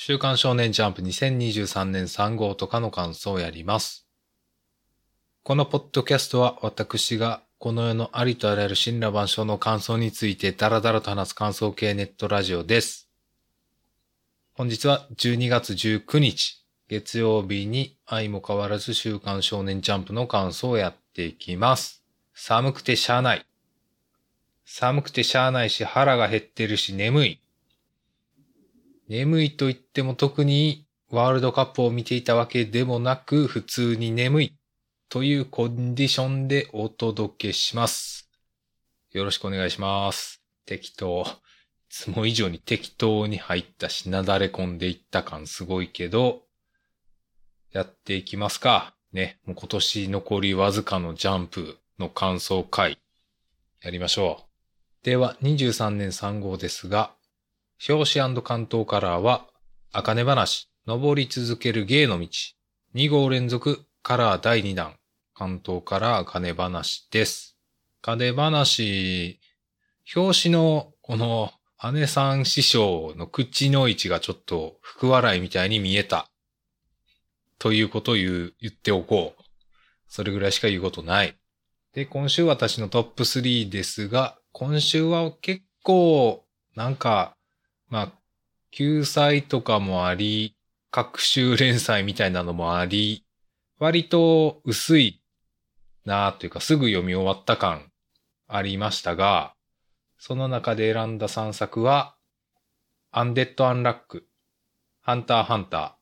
週刊少年ジャンプ2023年3号とかの感想をやります。このポッドキャストは私がこの世のありとあらゆる神羅万象の感想についてダラダラと話す感想系ネットラジオです。本日は12月19日月曜日に相も変わらず週刊少年ジャンプの感想をやっていきます。寒くてしゃあない。寒くてしゃあないし腹が減ってるし眠い。眠いと言っても特にワールドカップを見ていたわけでもなく普通に眠いというコンディションでお届けします。よろしくお願いします。適当。いつも以上に適当に入ったしなだれ込んでいった感すごいけど、やっていきますか。ね。もう今年残りわずかのジャンプの感想会、やりましょう。では、23年3号ですが、表紙関東カラーは、あかね話、登り続ける芸の道、2号連続カラー第2弾、関東カラーあかね話です。あかね話、表紙のこの姉さん師匠の口の位置がちょっと福笑いみたいに見えた。ということを言う、言っておこう。それぐらいしか言うことない。で、今週私のトップ3ですが、今週は結構、なんか、まあ、救済とかもあり、各週連載みたいなのもあり、割と薄いなというかすぐ読み終わった感ありましたが、その中で選んだ3作は、アンデッド・アンラック、ハンター・ハンター、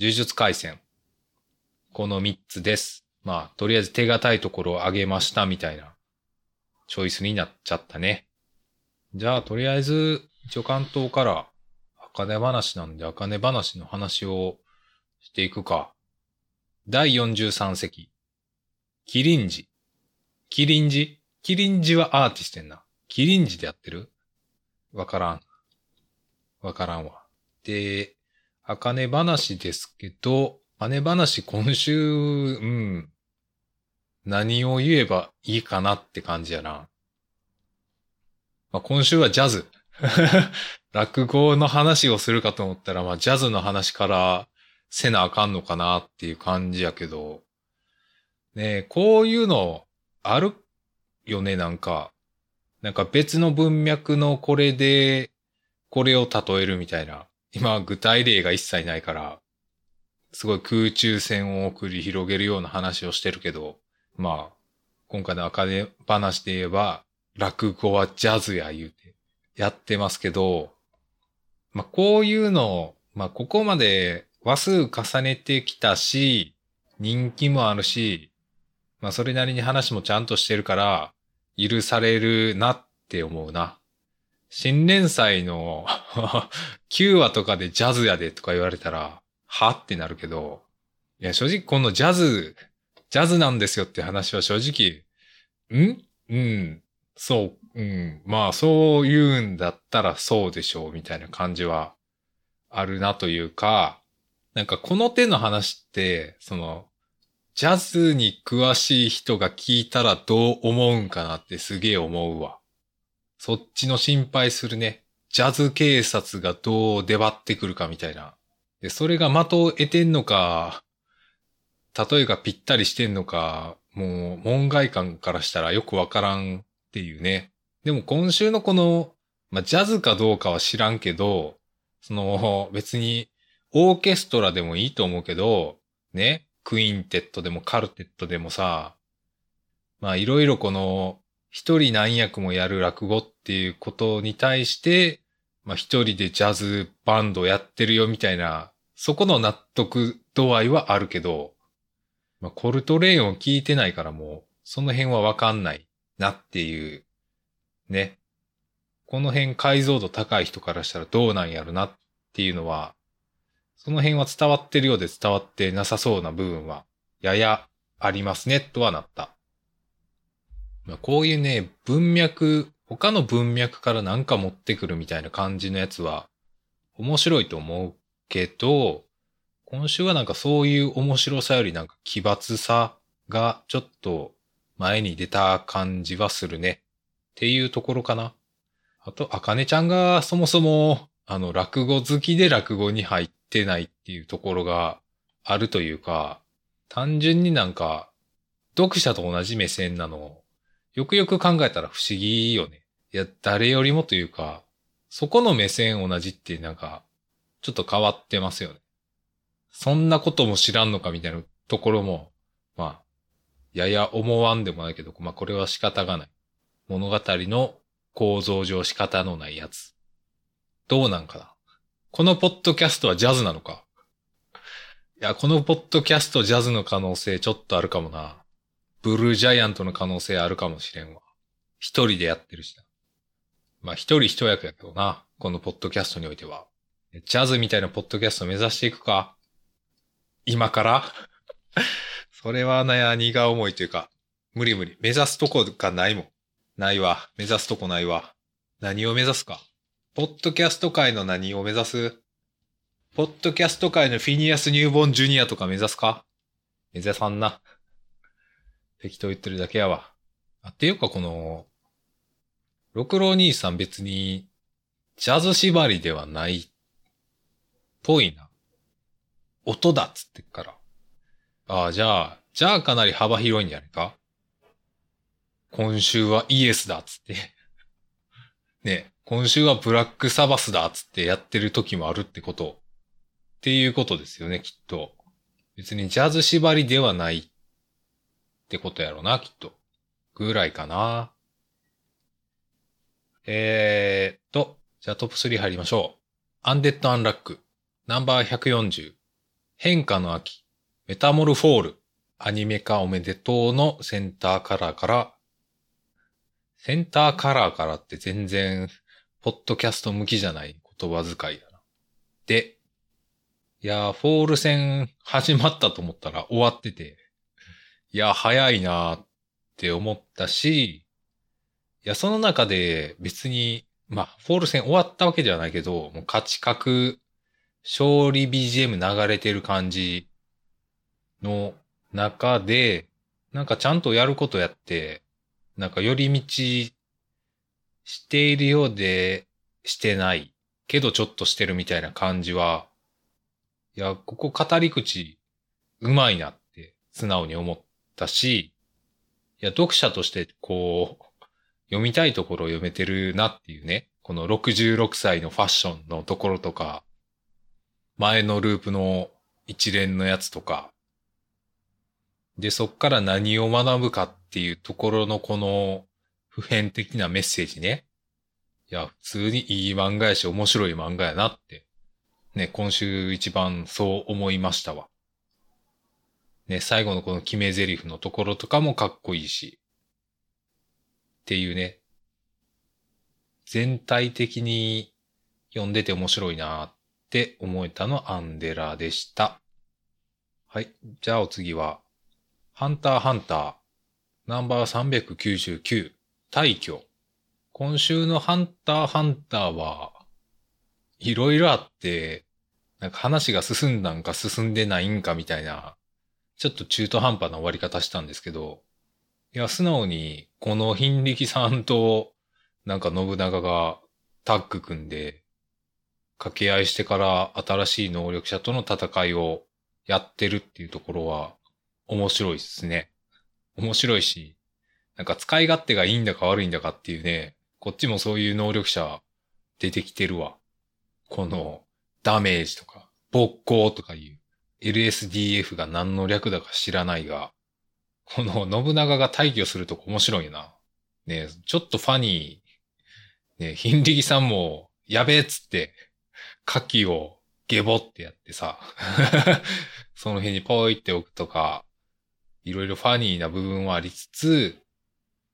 呪術回戦。この3つです。まあ、とりあえず手堅いところを上げましたみたいなチョイスになっちゃったね。じゃあ、とりあえず、一応関東から、あかね話なんで、あかね話の話をしていくか。第43席。キリンジ。キリンジ？キリンジはアーティストやんな。キリンジでやってる？わからん。わからんわ。で、あかね話ですけど、あね話今週、うん。何を言えばいいかなって感じやな。まあ、今週はジャズ。落語の話をするかと思ったら、まあ、ジャズの話からせなあかんのかなっていう感じやけど、ねこういうのあるよね、なんか。なんか別の文脈のこれで、これを例えるみたいな。今、具体例が一切ないから、すごい空中戦を繰り広げるような話をしてるけど、まあ、今回の赤根話で言えば、落語はジャズや言うやってますけど、まあこういうのを、まあここまで話数重ねてきたし、人気もあるし、まあそれなりに話もちゃんとしてるから、許されるなって思うな。新連載の 9話とかでジャズやでとか言われたら、はってなるけど、いや正直このジャズ、ジャズなんですよって話は正直、ん？うん、そう、うん、まあそう言うんだったらそうでしょうみたいな感じはあるなというか、なんかこの手の話って、その、ジャズに詳しい人が聞いたらどう思うんかなってすげえ思うわ。そっちの心配するね。ジャズ警察がどう出張ってくるかみたいな。で、それが的を得てんのか、例えがぴったりしてんのか、もう門外観からしたらよくわからんっていうね。でも今週のこの、まあ、ジャズかどうかは知らんけど、その 別にオーケストラでもいいと思うけど、ね、クインテットでもカルテットでもさ、まあいろいろこの一人何役もやる落語っていうことに対して、まあ一人でジャズバンドやってるよみたいな、そこの納得度合いはあるけど、まあコルトレーンを聞いてないからもう、その辺はわかんないなっていう、ね。この辺解像度高い人からしたらどうなんやろなっていうのは、その辺は伝わってるようで伝わってなさそうな部分は、ややありますね、とはなった。まあ、こういうね、文脈、他の文脈からなんか持ってくるみたいな感じのやつは、面白いと思うけど、今週はなんかそういう面白さよりなんか奇抜さがちょっと前に出た感じはするね。っていうところかな。あと、あかねちゃんがそもそも、あの、落語好きで落語に入ってないっていうところがあるというか、単純になんか、読者と同じ目線なのをよくよく考えたら不思議よね。いや、誰よりもというか、そこの目線同じってなんか、ちょっと変わってますよね。そんなことも知らんのかみたいなところも、まあ、やや思わんでもないけど、まあこれは仕方がない。物語の構造上仕方のないやつ。どうなんかな？このポッドキャストはジャズなのか？いや、このポッドキャストジャズの可能性ちょっとあるかもな。ブルージャイアントの可能性あるかもしれんわ。一人でやってるしな。まあ一人一役やけどな。このポッドキャストにおいては。ジャズみたいなポッドキャスト目指していくか？今から？それは悩荷が重いというか、無理無理。目指すとこがないもん。ないわ。目指すとこないわ。何を目指すか？ポッドキャスト界の何を目指す？ポッドキャスト界のフィニアス・ニューボン・ジュニアとか目指すか？目指さんな。適当言ってるだけやわ。あ、っていうかこの、六郎兄さん別に、ジャズ縛りではない、ぽいな。音だっつってっから。ああ、じゃあ、じゃあかなり幅広いんじゃないか？今週はイエスだっつって ね、今週はブラックサバスだっつってやってる時もあるってこと。っていうことですよね、きっと。別にジャズ縛りではないってことやろな、きっと。ぐらいかな。えーっと、じゃあトップ3入りましょう。アンデッド・アンラック。ナンバー140。変化の秋。メタモルフォール。アニメ化おめでとうのセンターカラーから、センターカラーからって全然ポッドキャスト向きじゃない言葉遣いだな。で、いや、フォール戦始まったと思ったら終わってて、いや、早いなーって思ったし、いや、その中で別に、まあ、フォール戦終わったわけではないけど、もう勝ち確、勝利 BGM 流れてる感じの中で、なんかちゃんとやることやって、なんか寄り道しているようでしてないけどちょっとしてるみたいな感じは、いや、ここ語り口うまいなって素直に思ったし、いや、読者としてこう、読みたいところを読めてるなっていうね、この66歳のファッションのところとか、前のループの一連のやつとか、で、そっから何を学ぶかっっていうところのこの普遍的なメッセージね。いや、普通にいい漫画やし面白い漫画やなって。ね、今週一番そう思いましたわ。ね、最後のこの決め台詞のところとかもかっこいいし。っていうね。全体的に読んでて面白いなって思えたのアンデラでした。はい。じゃあお次は、ハンターハンター、ナンバー399、大挙。今週のハンターハンターは、いろいろあって、なんか話が進んだんか進んでないんかみたいな、ちょっと中途半端な終わり方したんですけど、いや、素直に、この貧力さんと、なんか信長がタッグ組んで、掛け合いしてから新しい能力者との戦いをやってるっていうところは、面白いですね。面白いし、なんか使い勝手がいいんだか悪いんだかっていうね、こっちもそういう能力者出てきてるわ。このダメージとか、勃興とかいう LSDF が何の略だか知らないが、この信長が退去するとこ面白いな。ねちょっとファニー。ねヒンリギさんも、やべえっつって、牡蠣をゲボってやってさ、その辺にポイって置くとか、いろいろファニーな部分はありつつ、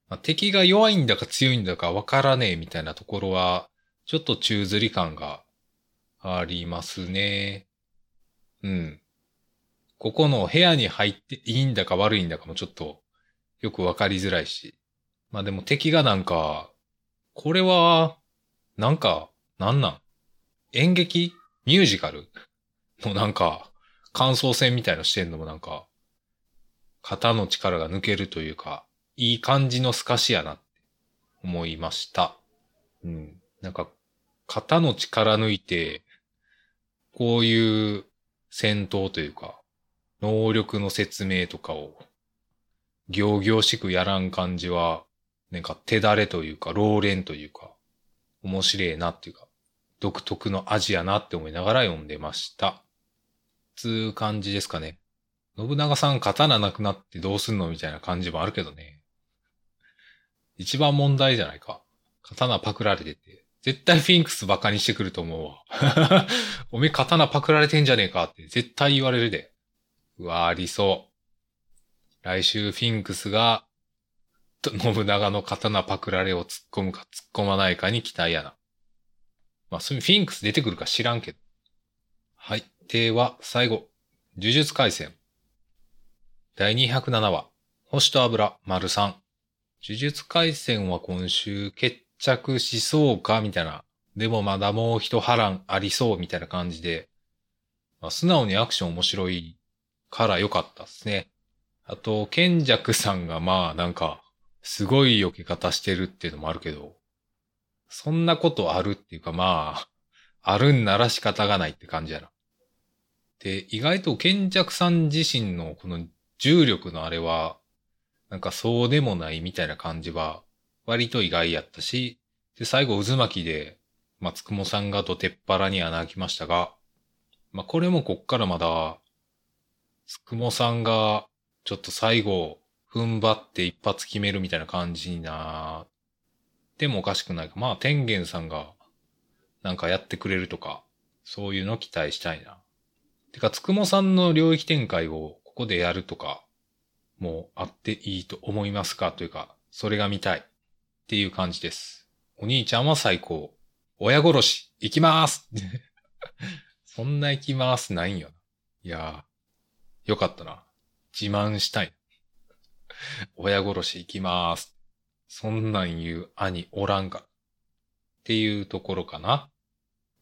まあ、敵が弱いんだか強いんだかわからねえみたいなところは、ちょっと宙吊り感がありますね。うん。ここの部屋に入っていいんだか悪いんだかもちょっとよくわかりづらいし。まあでも敵がなんか、これは、なんか、なんなん？演劇？ミュージカル？のなんか、感想戦みたいのしてんのもなんか、肩の力が抜けるというか、いい感じの透かしやなって思いました。うん。なんか、肩の力抜いて、こういう戦闘というか、能力の説明とかを、行々しくやらん感じは、なんか手だれというか、老練というか、面白いなっていうか、独特の味やなって思いながら読んでました。つう感じですかね。信長さん刀なくなってどうすんのみたいな感じもあるけどね。一番問題じゃないか。刀パクられてて。絶対フィンクスバカにしてくると思うわ。おめえ刀パクられてんじゃねえかって絶対言われるで。うわ、ありそう。来週フィンクスが、信長の刀パクられを突っ込むか突っ込まないかに期待やな。まあ、そういうフィンクス出てくるか知らんけど。はい。では、最後。呪術回戦。第207話。星と油、丸3。呪術回戦は今週決着しそうか？みたいな。でもまだもう一波乱ありそうみたいな感じで。まあ、素直にアクション面白いから良かったですね。あと、賢弱さんがまあなんか、すごい避け方してるっていうのもあるけど、そんなことあるっていうかまあ、あるんなら仕方がないって感じやな。で、意外と賢弱さん自身のこの重力のあれは、なんかそうでもないみたいな感じは、割と意外やったし、で、最後渦巻きで、まあ、つくもさんがとてっぱらに穴開きましたが、まあ、これもこっからまだ、つくもさんが、ちょっと最後、踏ん張って一発決めるみたいな感じになってもおかしくないか。まあ、天元さんが、なんかやってくれるとか、そういうの期待したいな。てか、つくもさんの領域展開をここでやるとか、もうあっていいと思いますか？というか、それが見たいっていう感じです。お兄ちゃんは最高。親殺し、行きまーす そんな行きまーすないんよな。いやー、よかったな。自慢したい。親殺し行きまーす。そんなん言う兄おらんか。っていうところかな。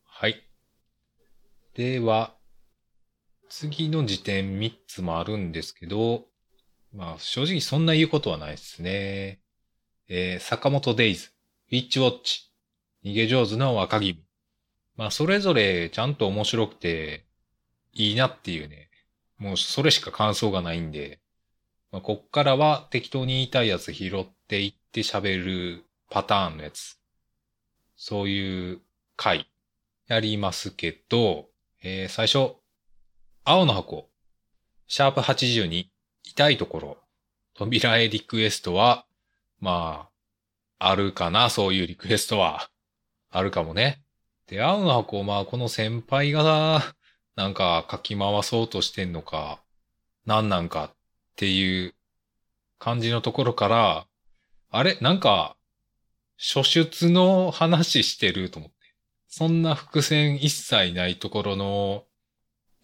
はい。では、次の時点3つもあるんですけど、まあ、正直そんな言うことはないですね。えー、坂本デイズ、ウィッチウォッチ、逃げ上手な若君。まあ、それぞれちゃんと面白くて、いいなっていうね。もうそれしか感想がないんで、まあ、こっからは適当に言いたいやつ拾っていって喋るパターンのやつ。そういう回、やりますけど、えー、最初、青の箱、シャープ82、痛いところ、扉へリクエストは、まあ、あるかな、そういうリクエストは。あるかもね。で、青の箱、まあ、この先輩が、なんか書き回そうとしてんのか、何なんかっていう感じのところから、あれ？なんか、初出の話してると思って。そんな伏線一切ないところの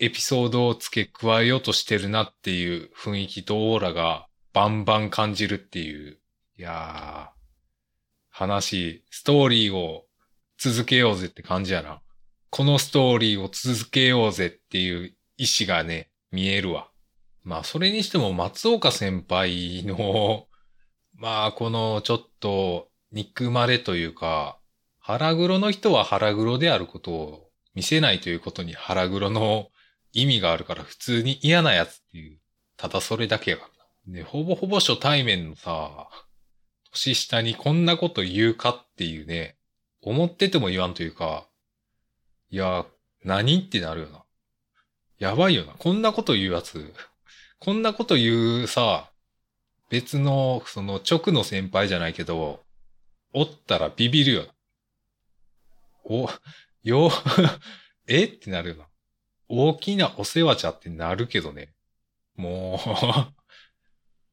エピソードを付け加えようとしてるなっていう雰囲気とオーラがバンバン感じるっていう。いやー、話、ストーリーを続けようぜって感じやな。このストーリーを続けようぜっていう意志がね、見えるわ。まあ、それにしても松岡先輩の、まあ、このちょっと憎まれというか、腹黒の人は腹黒であることを見せないということに腹黒の意味があるから普通に嫌なやつっていう、ただそれだけやから。で、ほぼほぼ初対面のさ、年下にこんなこと言うかっていうね、思ってても言わんというか、いや、何ってなるよな。やばいよな。こんなこと言うやつ、こんなこと言うさ、別の、その直の先輩じゃないけど、おったらビビるよな。お、よ、え？ってなるよな。大きなお世話じゃってなるけどね。もうっ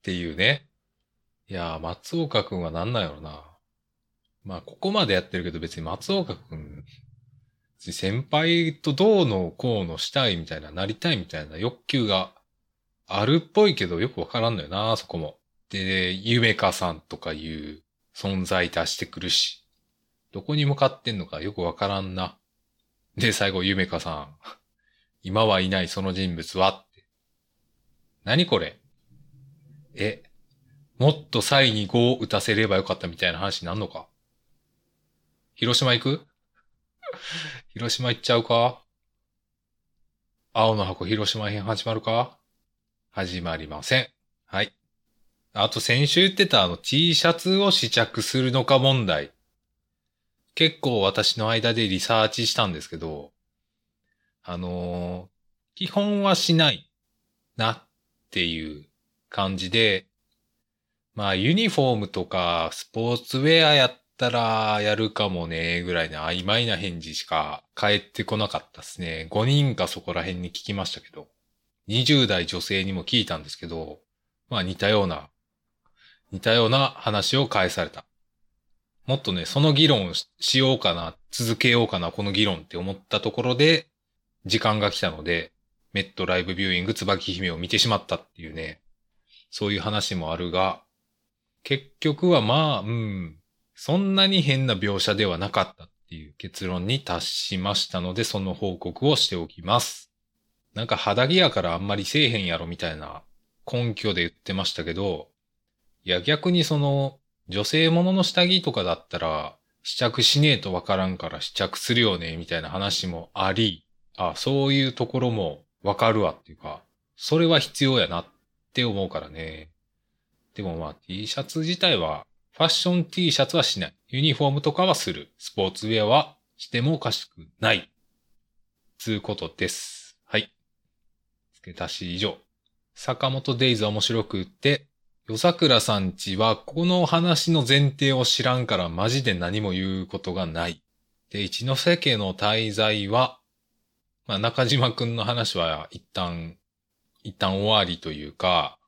ていうね。いや、松岡くんはなんなんやろな。まあ、ここまでやってるけど別に松岡くん、先輩とどうのこうのしたいみたいな、なりたいみたいな欲求があるっぽいけどよくわからんのよな、そこも。で、ゆめかさんとかいう存在出してくるし、どこに向かってんのかよくわからんな。で、最後、ゆめかさん。今はいないその人物はって。何これ？え、もっとサイに5を打たせればよかったみたいな話になんのか？広島行く？広島行っちゃうか？青の箱広島編始まるか？始まりません。はい。あと先週言ってたあの T シャツを試着するのか問題。結構私の間でリサーチしたんですけど、あのー、基本はしないなっていう感じで、まあユニフォームとかスポーツウェアやったらやるかもねぐらいの曖昧な返事しか返ってこなかったですね。5人かそこら辺に聞きましたけど、20代女性にも聞いたんですけど、まあ似たような、似たような話を返された。もっとね、その議論しようかな、続けようかな、この議論って思ったところで、時間が来たので、メットライブビューイング椿姫を見てしまったっていうね、そういう話もあるが、結局はまあ、うん、そんなに変な描写ではなかったっていう結論に達しましたので、その報告をしておきます。なんか肌着やからあんまりせえへんやろみたいな根拠で言ってましたけど、いや逆にその女性ものの下着とかだったら試着しねえとわからんから試着するよねみたいな話もあり、あ、そういうところもわかるわっていうか、それは必要やなって思うからね。でもまあ T シャツ自体は、ファッション T シャツはしない。ユニフォームとかはする。スポーツウェアはしてもおかしくない。つうことです。はい。付け足し以上。坂本デイズ面白くって、夜桜さんちはこの話の前提を知らんからマジで何も言うことがない。で、一ノ瀬家の滞在はまあ、中島くんの話は一旦、一旦終わりというか、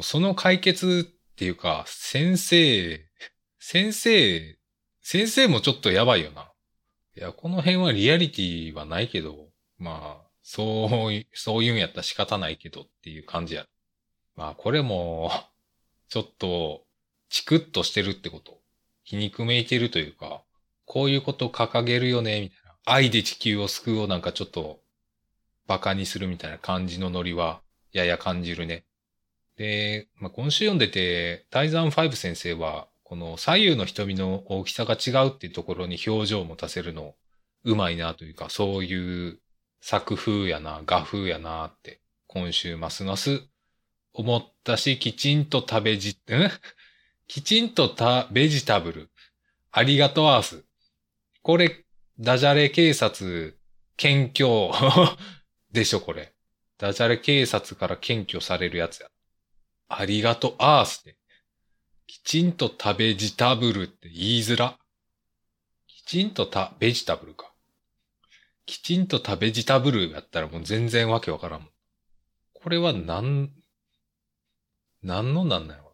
その解決っていうか、先生、先生、先生もちょっとやばいよな。いや、この辺はリアリティはないけど、まあ、そう、そういうんやったら仕方ないけどっていう感じや。まあ、これも、ちょっと、チクッとしてるってこと。皮肉めいてるというか、こういうこと掲げるよね、みたいな。愛で地球を救うをなんかちょっと馬鹿にするみたいな感じのノリはやや感じるね。で、まあ、今週読んでて、タイザン5先生は、この左右の瞳の大きさが違うっていうところに表情を持たせるのうまいなというか、そういう作風やな、画風やなって、今週ますます思ったし、きちんと食べじ、ん きちんとた、ベジタブル。ありがとうアース。これダジャレ警察、検挙 でしょ、これ。ダジャレ警察から検挙されるやつや。ありがとう、アースって。きちんと食べジタブルって言いづら。きちんとた、ベジタブルか。きちんと食べジタブルやったらもう全然わけわからん。これはなん、なんのなんなの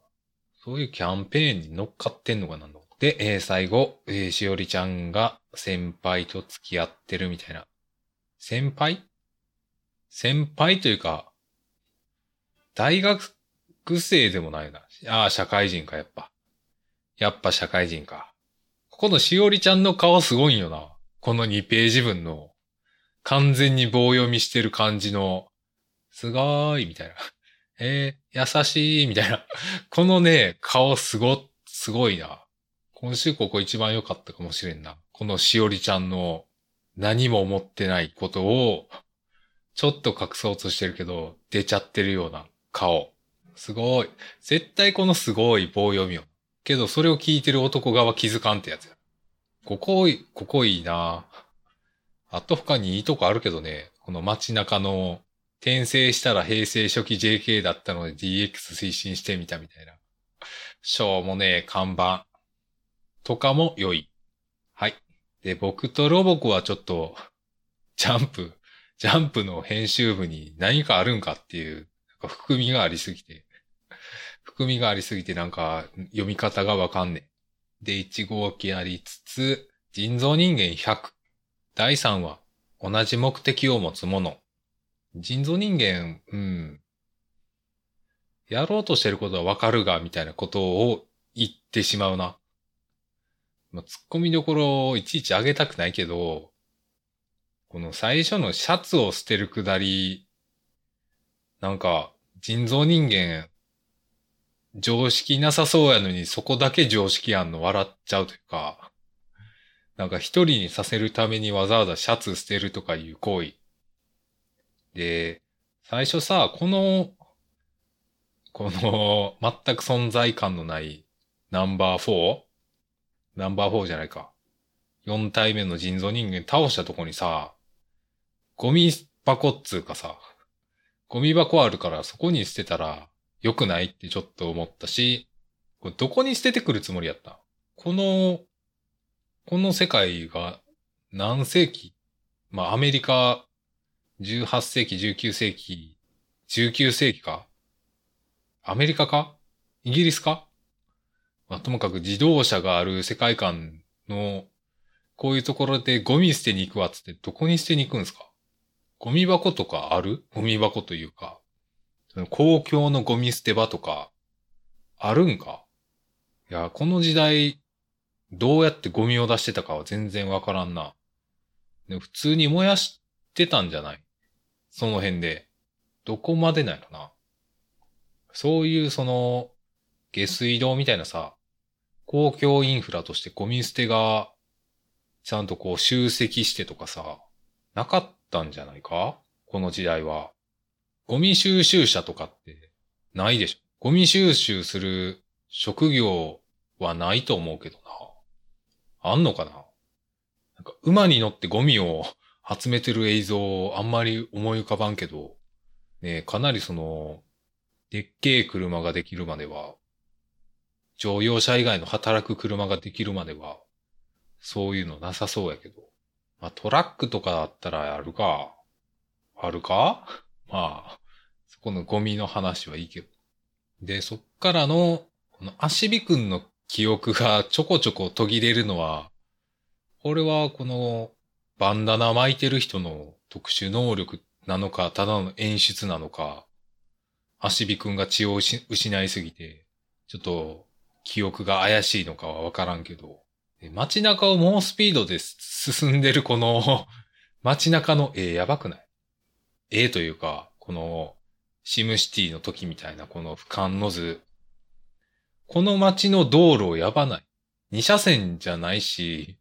そういうキャンペーンに乗っかってんのかなんで、えー、最後、えー、しおりちゃんが先輩と付き合ってるみたいな。先輩？先輩というか、大学生でもないな。ああ、社会人か、やっぱ。やっぱ社会人か。ここのしおりちゃんの顔すごいよな。この2ページ分の、完全に棒読みしてる感じの、すごーい、みたいな。えー、優しい、みたいな。このね、顔すご、すごいな。今週ここ一番良かったかもしれんな。このしおりちゃんの何も思ってないことを、ちょっと隠そうとしてるけど、出ちゃってるような顔。すごい。絶対このすごい棒読みを。けど、それを聞いてる男側気づかんってやつや。ここ、ここいいなあと他にいいとこあるけどね、この街中の転生したら平成初期 JK だったので DX 推進してみたみたいな。しょうもねえ看板。とかも良い。はい。で、僕とロボコはちょっと、ジャンプ、ジャンプの編集部に何かあるんかっていう、なんか含みがありすぎて、含みがありすぎてなんか読み方がわかんねえ。で、1号機ありつつ、人造人間100。第3話、同じ目的を持つもの。人造人間、うん。やろうとしてることはわかるが、みたいなことを言ってしまうな。まあ、突っ込みどころをいちいち上げたくないけど、この最初のシャツを捨てるくだり、なんか、人造人間、常識なさそうやのにそこだけ常識あんの笑っちゃうというか、なんか一人にさせるためにわざわざシャツ捨てるとかいう行為。で、最初さ、この、この、全く存在感のないナンバー 4? ナンバー4じゃないか。4体目の人造人間倒したとこにさ、ゴミ箱っつうかさ、ゴミ箱あるからそこに捨てたら良くないってちょっと思ったし、これどこに捨ててくるつもりやった？この、この世界が何世紀？まあアメリカ18世紀、19世紀、19世紀か？アメリカか？イギリスか？まあ、ともかく自動車がある世界観の、こういうところでゴミ捨てに行くわっつってどこに捨てに行くんですか？ゴミ箱とかある？ゴミ箱というか、公共のゴミ捨て場とか、あるんか？いや、この時代、どうやってゴミを出してたかは全然わからんな。で普通に燃やしてたんじゃない？その辺で。どこまでなのな。そういうその、下水道みたいなさ、公共インフラとしてゴミ捨てが、ちゃんとこう集積してとかさ、なかったんじゃないか？この時代は。ゴミ収集車とかってないでしょゴミ収集する職業はないと思うけどな。あんのかな？なんか馬に乗ってゴミを 集めてる映像あんまり思い浮かばんけど、ねかなりその、でっけえ車ができるまでは、乗用車以外の働く車ができるまでは、そういうのなさそうやけど。まあトラックとかだったらあるか。あるか？まあ、そこのゴミの話はいいけど。で、そっからの、この足火くんの記憶が ちょこちょこ途切れるのは、これはこのバンダナ巻いてる人の特殊能力なのか、ただの演出なのか、足火くんが血を失いすぎて、ちょっと記憶が怪しいのかはわからんけど、街中を猛スピードで進んでるこの 街中の絵やばくない？絵というか、このシムシティの時みたいなこの俯瞰の図。この街の道路をやばない。二車線じゃないし、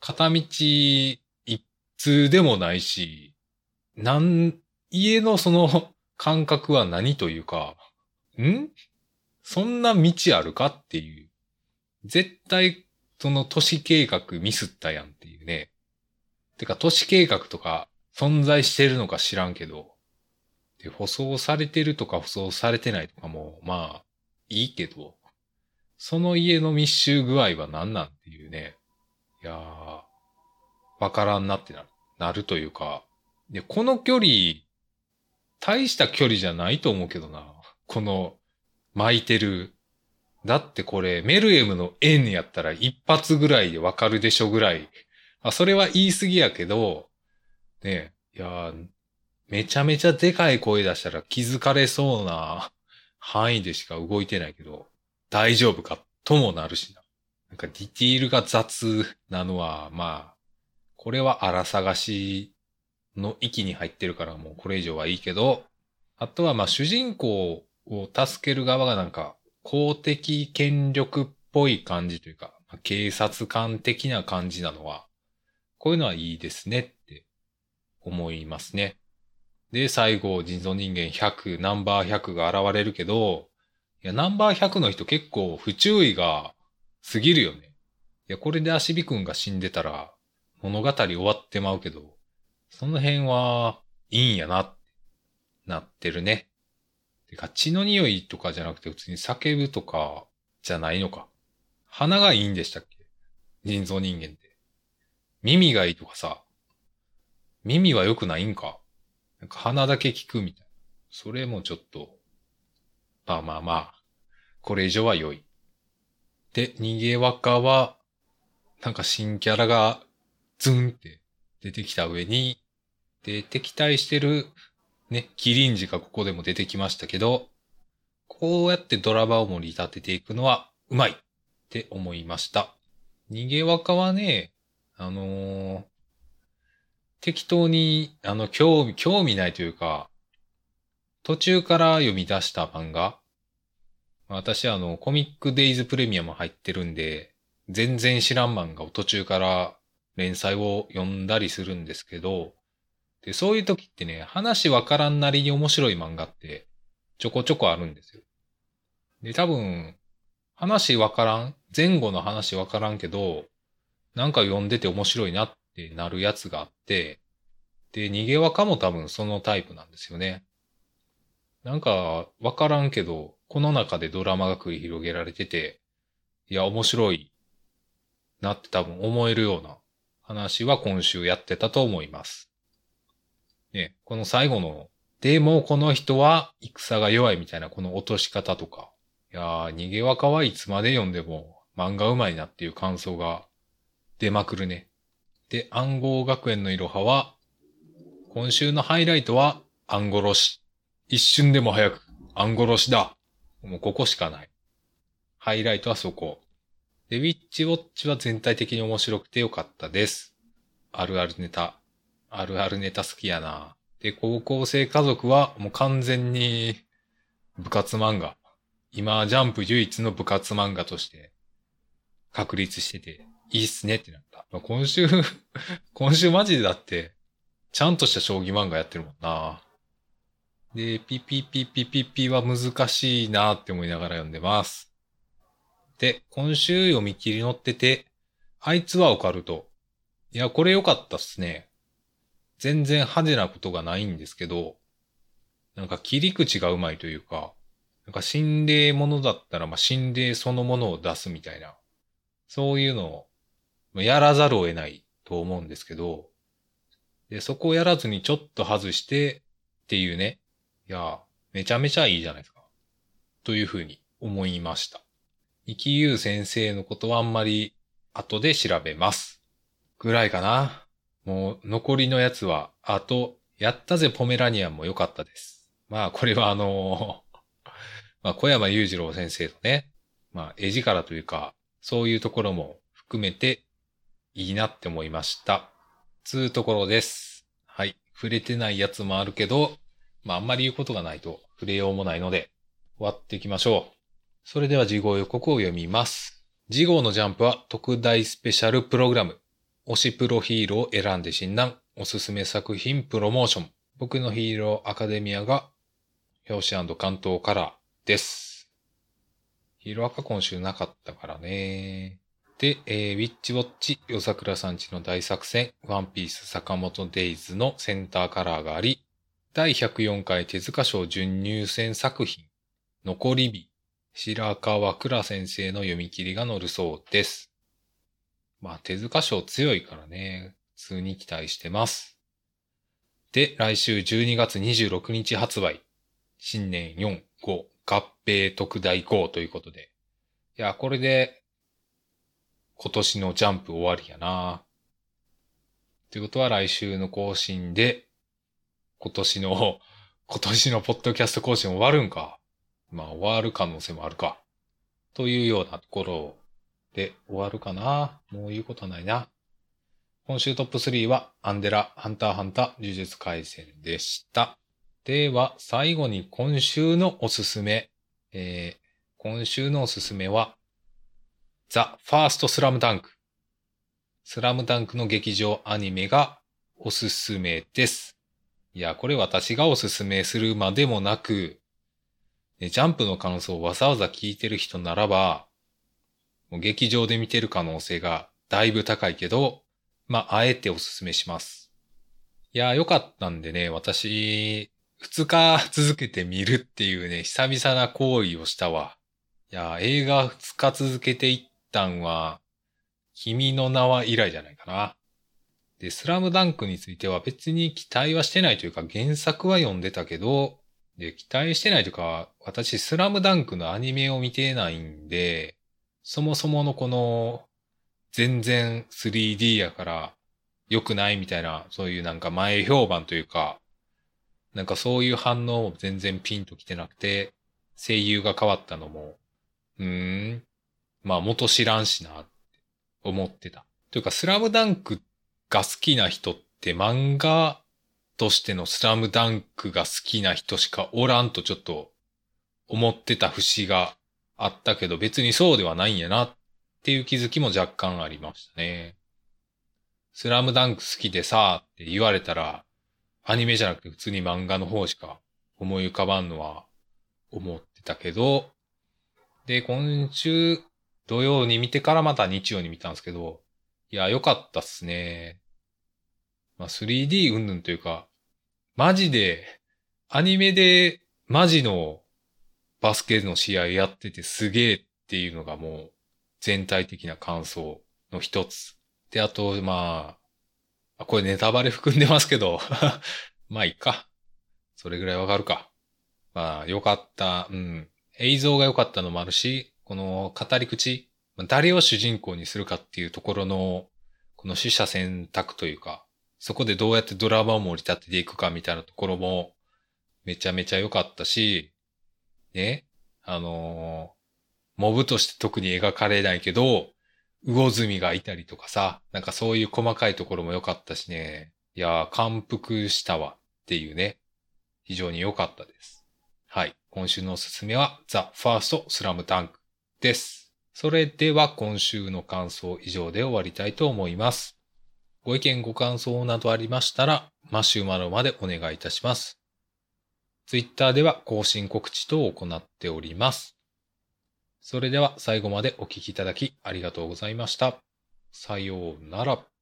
片道一通でもないし、なん、家のその 感覚は何というか、ん？そんな道あるかっていう。絶対、その都市計画ミスったやんっていうね。てか都市計画とか存在してるのか知らんけど、で、舗装されてるとか舗装されてないとかも、まあ、いいけど、その家の密集具合は何なんっていうね。いやー、わからんなってなる。なるというか、で、この距離、大した距離じゃないと思うけどな。この、巻いてる。だってこれ、メルエムの円やったら一発ぐらいでわかるでしょぐらい。あ、それは言い過ぎやけど、ねいやめちゃめちゃでかい声出したら気づかれそうな範囲でしか動いてないけど、大丈夫かともなるしな。なんかディティールが雑なのは、まあ、これは荒探しの域に入ってるからもうこれ以上はいいけど、あとはまあ主人公を助ける側がなんか公的権力っぽい感じというか、警察官的な感じなのは、こういうのはいいですねって思いますね。で、最後、人造人間100、ナンバー100が現れるけど、いや、ナンバー100の人結構不注意が過ぎるよね。いや、これで足火くんが死んでたら物語終わってまうけど、その辺はいいんやなってなってるね。てか、血の匂いとかじゃなくて普通に叫ぶとかじゃないのか。鼻がいいんでしたっけ？人造人間って。耳がいいとかさ。耳は良くないんか？なんか鼻だけ聞くみたいな。それもちょっと、まあまあまあ、これ以上は良い。で、逃げ若は、なんか新キャラがズンって出てきた上に、で、敵対してるね、キリンジがここでも出てきましたけど、こうやってドラマを盛り立てていくのはうまいって思いました。逃げ若はね、あのー、適当に、あの、興味、興味ないというか、途中から読み出した漫画。私、あの、コミックデイズプレミアム入ってるんで、全然知らん漫画を途中から連載を読んだりするんですけど、で、そういう時ってね、話わからんなりに面白い漫画ってちょこちょこあるんですよ。で、多分、話わからん、前後の話わからんけど、なんか読んでて面白いなってなるやつがあって、で、逃げ若も多分そのタイプなんですよね。なんか、わからんけど、この中でドラマが繰り広げられてて、いや、面白いなって多分思えるような話は今週やってたと思います。ね、この最後の、でもこの人は戦が弱いみたいなこの落とし方とか、いやー、逃げ若はいつまで読んでも漫画うまいなっていう感想が出まくるね。で、暗号学園のいろはは、今週のハイライトは暗殺し。一瞬でも早く暗殺しだ。もうここしかない。ハイライトはそこ。で、ウィッチウォッチは全体的に面白くてよかったです。あるあるネタ。あるあるネタ好きやな。で、高校生家族はもう完全に部活漫画。今、ジャンプ唯一の部活漫画として確立してて、いいっすねってなった。まあ、今週 今週マジでだって、ちゃんとした将棋漫画やってるもんな。で、ピピピピピピは難しいなって思いながら読んでます。で、今週読み切り載ってて、あいつはオカルト。いや、これ良かったっすね。全然派手なことがないんですけど、なんか切り口がうまいというか、なんか心霊ものだったら、まあ、心霊そのものを出すみたいな、そういうのをやらざるを得ないと思うんですけど、で、そこをやらずにちょっと外してっていうね、いや、めちゃめちゃいいじゃないですか。というふうに思いました。生きゆう先生のことはあんまり後で調べます。ぐらいかな。もう残りのやつは、あと、やったぜポメラニアンも良かったです。まあこれはあの まあ小山裕次郎先生のね、まあ絵力というか、そういうところも含めていいなって思いました。つうところです。はい。触れてないやつもあるけど、まああんまり言うことがないと触れようもないので、終わっていきましょう。それでは次号予告を読みます。次号のジャンプは特大スペシャルプログラム。推しプロヒーローを選んで診断。おすすめ作品プロモーション。僕のヒーローアカデミアが表紙関東カラーです。ヒーローアカ今週なかったからね。で、えー、ウィッチウォッチ、夜桜さんちの大作戦、ワンピース坂本デイズのセンターカラーがあり、第104回手塚賞準入選作品、残り日、白川倉先生の読み切りが載るそうです。まあ、手塚賞強いからね、普通に期待してます。で、来週12月26日発売。新年4、5、合併特大5ということで。いや、これで、今年のジャンプ終わりやな。ということは来週の更新で、今年の、今年のポッドキャスト更新終わるんか。まあ終わる可能性もあるか。というようなところをで終わるかな。もう言うことはないな。今週トップ3はアンデラ、ハンターハンター、呪術回戦でした。では、最後に今週のおすすめ。えー、今週のおすすめは、ザ・ファーストスラムダンク。スラムダンクの劇場アニメがおすすめです。いや、これ私がおすすめするまでもなく、ジャンプの感想をわざわざ聞いてる人ならば、劇場で見てる可能性がだいぶ高いけど、まあ、あえておすすめします。いや、よかったんでね、私、二日続けて見るっていうね、久々な行為をしたわ。いや、映画二日続けていったんは、君の名は以来じゃないかな。で、スラムダンクについては別に期待はしてないというか原作は読んでたけど、で、期待してないというか、私スラムダンクのアニメを見てないんで、そもそものこの、全然 3D やから良くないみたいな、そういうなんか前評判というか、なんかそういう反応も全然ピンと来てなくて、声優が変わったのも、うーん、まあ元知らんしなって思ってた。というか、スラムダンクが好きな人って漫画としてのスラムダンクが好きな人しかおらんとちょっと思ってた節があったけど別にそうではないんやなっていう気づきも若干ありましたね。スラムダンク好きでさ、って言われたら、アニメじゃなくて普通に漫画の方しか思い浮かばんのは思ってたけど、で、今週土曜に見てからまた日曜に見たんですけど、いや、良かったっすね。まあ、3D うんぬんというか、マジで、アニメでマジのバスケの試合やっててすげえっていうのがもう全体的な感想の一つ。で、あと、まあ、これネタバレ含んでますけど まあいいか。それぐらいわかるか。まあ、良かった。うん。映像が良かったのもあるし、この語り口、誰を主人公にするかっていうところの、この取捨選択というか、そこでどうやってドラマを盛り立てていくかみたいなところも、めちゃめちゃ良かったし、ね、あのー、モブとして特に描かれないけど、魚住がいたりとかさ、なんかそういう細かいところも良かったしね、いやー、感服したわっていうね、非常に良かったです。はい。今週のおすすめは、ザ・ファースト・スラムダンクです。それでは今週の感想以上で終わりたいと思います。ご意見ご感想などありましたら、マシュマロまでお願いいたします。ツイッターでは更新告知等を行っております。それでは最後までお聴きいただきありがとうございました。さようなら。